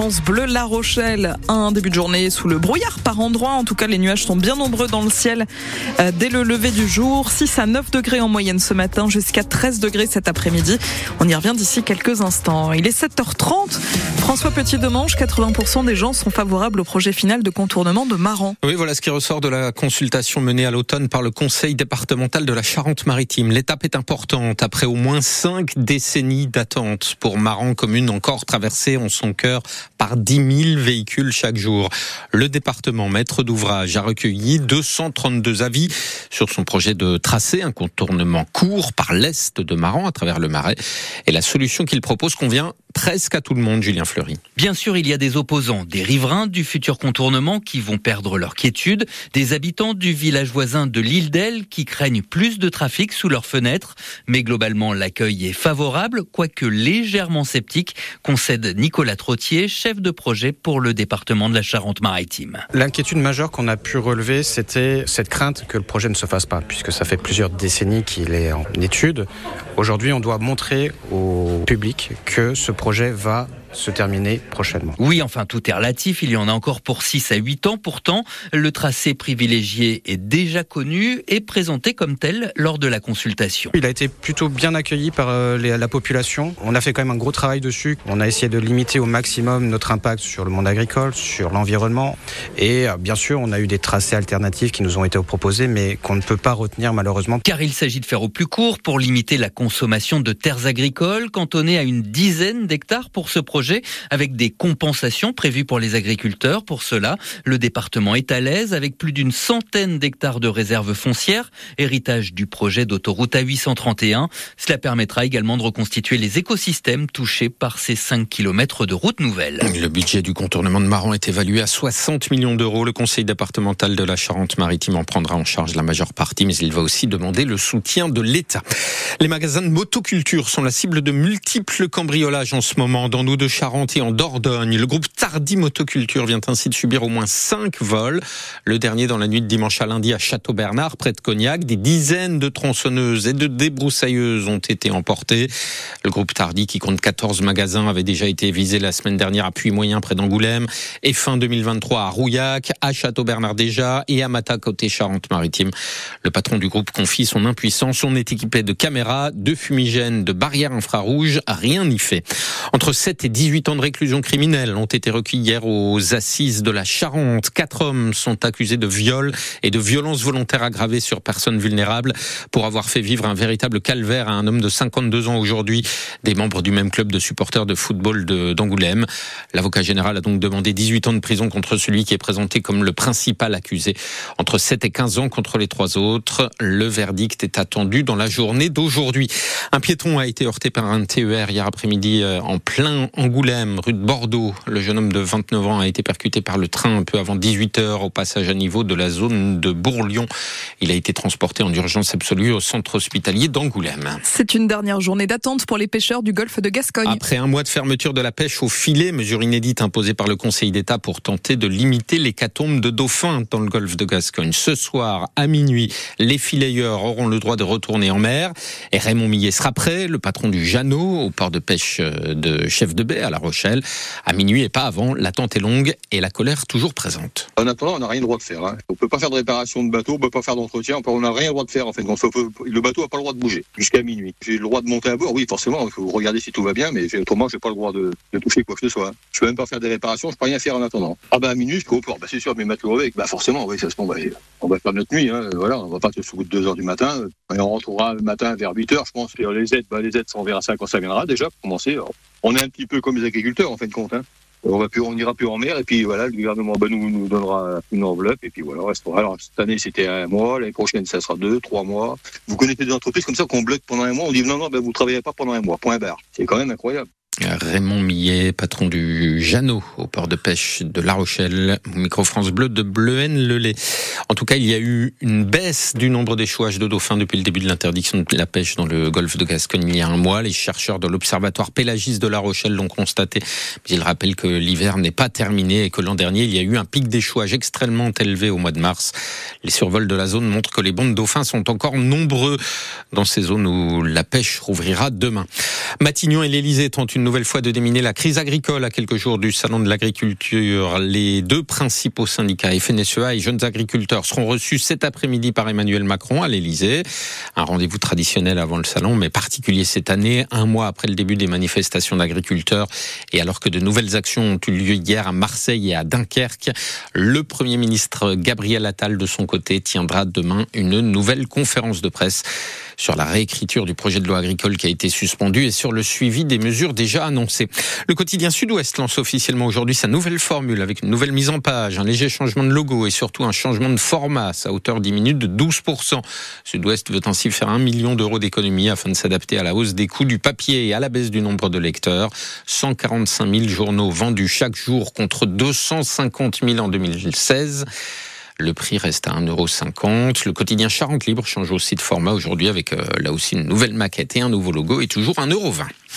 France Bleu La Rochelle. Un début de journée sous le brouillard par endroits. En tout cas, les nuages sont bien nombreux dans le ciel euh, dès le lever du jour. 6 à 9 degrés en moyenne ce matin, jusqu'à 13 degrés cet après-midi. On y revient d'ici quelques instants. Il est 7h30. François Petit-Demange, 80% des gens sont favorables au projet final de contournement de Maran. Oui, voilà ce qui ressort de la consultation menée à l'automne par le Conseil départemental de la Charente-Maritime. L'étape est importante après au moins cinq décennies d'attente pour Maran, commune encore traversée en son cœur par 10 000 véhicules chaque jour. Le département maître d'ouvrage a recueilli 232 avis sur son projet de tracé, un contournement court par l'est de Maran à travers le Marais. Et la solution qu'il propose convient presque à tout le monde, Julien Fleury. Bien sûr, il y a des opposants, des riverains du futur contournement qui vont perdre leur quiétude, des habitants du village voisin de l'île d'Elle qui craignent plus de trafic sous leurs fenêtres. Mais globalement, l'accueil est favorable, quoique légèrement sceptique, concède Nicolas Trottier, chef de projet pour le département de la Charente-Maritime. L'inquiétude majeure qu'on a pu relever, c'était cette crainte que le projet ne se fasse pas, puisque ça fait plusieurs décennies qu'il est en étude. Aujourd'hui, on doit montrer au public que ce projet va se terminer prochainement. Oui, enfin, tout est relatif. Il y en a encore pour 6 à 8 ans. Pourtant, le tracé privilégié est déjà connu et présenté comme tel lors de la consultation. Il a été plutôt bien accueilli par euh, la population. On a fait quand même un gros travail dessus. On a essayé de limiter au maximum notre impact sur le monde agricole, sur l'environnement. Et euh, bien sûr, on a eu des tracés alternatifs qui nous ont été proposés, mais qu'on ne peut pas retenir malheureusement. Car il s'agit de faire au plus court pour limiter la consommation de terres agricoles, cantonnées à une dizaine d'hectares pour ce projet avec des compensations prévues pour les agriculteurs. Pour cela, le département est à l'aise avec plus d'une centaine d'hectares de réserves foncières, héritage du projet d'autoroute A831. Cela permettra également de reconstituer les écosystèmes touchés par ces 5 km de route nouvelle. Le budget du contournement de Maran est évalué à 60 millions d'euros. Le conseil départemental de la Charente-Maritime en prendra en charge la majeure partie, mais il va aussi demander le soutien de l'État. Les magasins de motoculture sont la cible de multiples cambriolages en ce moment dans nos deux Charente et en Dordogne. Le groupe Tardy Motoculture vient ainsi de subir au moins cinq vols. Le dernier dans la nuit de dimanche à lundi à Château-Bernard, près de Cognac. Des dizaines de tronçonneuses et de débroussailleuses ont été emportées. Le groupe Tardy, qui compte 14 magasins, avait déjà été visé la semaine dernière à Puy-Moyen, près d'Angoulême, et fin 2023 à Rouillac, à Château-Bernard déjà, et à Mata, côté Charente-Maritime. Le patron du groupe confie son impuissance. On est équipé de caméras, de fumigènes, de barrières infrarouges. Rien n'y fait. Entre 7 et 10 18 ans de réclusion criminelle ont été requis hier aux assises de la Charente. Quatre hommes sont accusés de viol et de violence volontaire aggravée sur personnes vulnérables pour avoir fait vivre un véritable calvaire à un homme de 52 ans aujourd'hui, des membres du même club de supporters de football d'Angoulême. L'avocat général a donc demandé 18 ans de prison contre celui qui est présenté comme le principal accusé, entre 7 et 15 ans contre les trois autres. Le verdict est attendu dans la journée d'aujourd'hui. Un piéton a été heurté par un TER hier après-midi euh, en plein Angoulême, rue de Bordeaux. Le jeune homme de 29 ans a été percuté par le train un peu avant 18 heures au passage à niveau de la zone de Bourlion. Il a été transporté en urgence absolue au centre hospitalier d'Angoulême. C'est une dernière journée d'attente pour les pêcheurs du golfe de Gascogne. Après un mois de fermeture de la pêche au filet, mesure inédite imposée par le Conseil d'État pour tenter de limiter l'hécatombe de dauphins dans le golfe de Gascogne. Ce soir, à minuit, les filayeurs auront le droit de retourner en mer et Raymond Millet sera prêt, le patron du Jeannot, au port de pêche de Chef de Baie à La Rochelle. À minuit et pas avant, l'attente est longue et la colère toujours présente. En attendant, on n'a rien droit de faire. Hein. On ne peut pas faire de réparation de bateau, on ne peut pas faire d'entretien, on n'a rien droit de faire en fait. Le bateau n'a pas le droit de bouger jusqu'à minuit. J'ai le droit de monter à bord, oui forcément, il faut regarder si tout va bien, mais autrement je n'ai pas le droit de, toucher quoi que ce soit. Je ne peux même pas faire des réparations, je ne peux rien faire en attendant. Ah bah à minuit, je peux au bah, c'est sûr, mais matelots avec, bah forcément, oui, ça se bah, on va faire notre nuit, hein. voilà, on va pas se de 2 heures du matin, et on rentrera le matin vers 8 heures, je pense. les aides, bah, les aides, on verra ça quand ça viendra déjà, pour commencer. On est un petit peu comme les agriculteurs, en fin de compte. Hein. On va plus, on ira plus en mer et puis voilà, le gouvernement ben, nous, nous donnera une enveloppe et puis voilà, on restera. Alors cette année c'était un mois, l'année prochaine ça sera deux, trois mois. Vous connaissez des entreprises comme ça qu'on bloque pendant un mois, on dit non non, ben vous travaillez pas pendant un mois, point barre. C'est quand même incroyable. Raymond Millet, patron du Jeannot au port de pêche de La Rochelle, micro France Bleu de Bleuhen-le-Lay. En tout cas, il y a eu une baisse du nombre d'échouages de dauphins depuis le début de l'interdiction de la pêche dans le golfe de Gascogne il y a un mois. Les chercheurs de l'Observatoire pélagiste de La Rochelle l'ont constaté. Ils rappellent que l'hiver n'est pas terminé et que l'an dernier, il y a eu un pic d'échouage extrêmement élevé au mois de mars. Les survols de la zone montrent que les bancs de dauphins sont encore nombreux dans ces zones où la pêche rouvrira demain. Matignon et l'Elysée tentent une nouvelle fois de déminer la crise agricole à quelques jours du salon de l'agriculture. Les deux principaux syndicats, FNSEA et Jeunes Agriculteurs, seront reçus cet après-midi par Emmanuel Macron à l'Elysée. Un rendez-vous traditionnel avant le salon, mais particulier cette année, un mois après le début des manifestations d'agriculteurs et alors que de nouvelles actions ont eu lieu hier à Marseille et à Dunkerque. Le Premier ministre Gabriel Attal, de son côté, tiendra demain une nouvelle conférence de presse sur la réécriture du projet de loi agricole qui a été suspendu et sur le suivi des mesures déjà annoncées. Le quotidien Sud-Ouest lance officiellement aujourd'hui sa nouvelle formule avec une nouvelle mise en page, un léger changement de logo et surtout un changement de format. Sa hauteur diminue de 12%. Sud-Ouest veut ainsi faire un million d'euros d'économie afin de s'adapter à la hausse des coûts du papier et à la baisse du nombre de lecteurs. 145 000 journaux vendus chaque jour contre 250 000 en 2016. Le prix reste à 1,50€. Le quotidien Charente Libre change aussi de format aujourd'hui avec euh, là aussi une nouvelle maquette et un nouveau logo et toujours 1,20€.